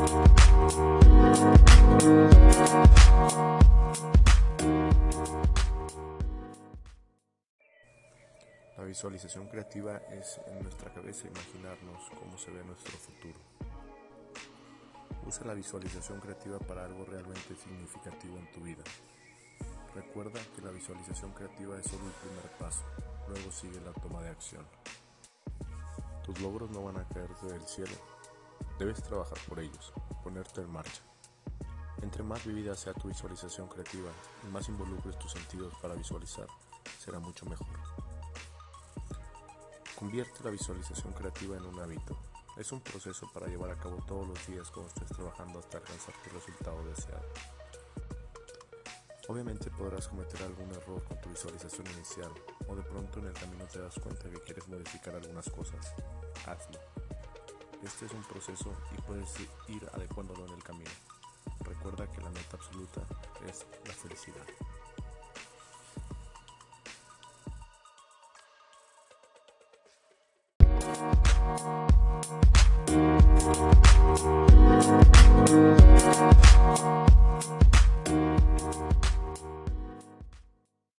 La visualización creativa es en nuestra cabeza imaginarnos cómo se ve nuestro futuro. Usa la visualización creativa para algo realmente significativo en tu vida. Recuerda que la visualización creativa es solo el primer paso, luego sigue la toma de acción. Tus logros no van a caerte del cielo, debes trabajar por ellos, ponerte en marcha. Entre más vivida sea tu visualización creativa y más involucres tus sentidos para visualizar, será mucho mejor. Convierte la visualización creativa en un hábito. Es un proceso para llevar a cabo todos los días cuando estés trabajando hasta alcanzar tu resultado deseado. Obviamente podrás cometer algún error con tu visualización inicial o de pronto en el camino te das cuenta que quieres modificar algunas cosas. Hazlo. Este es un proceso y puedes ir adecuándolo en el camino. Recuerda que la meta absoluta es la felicidad.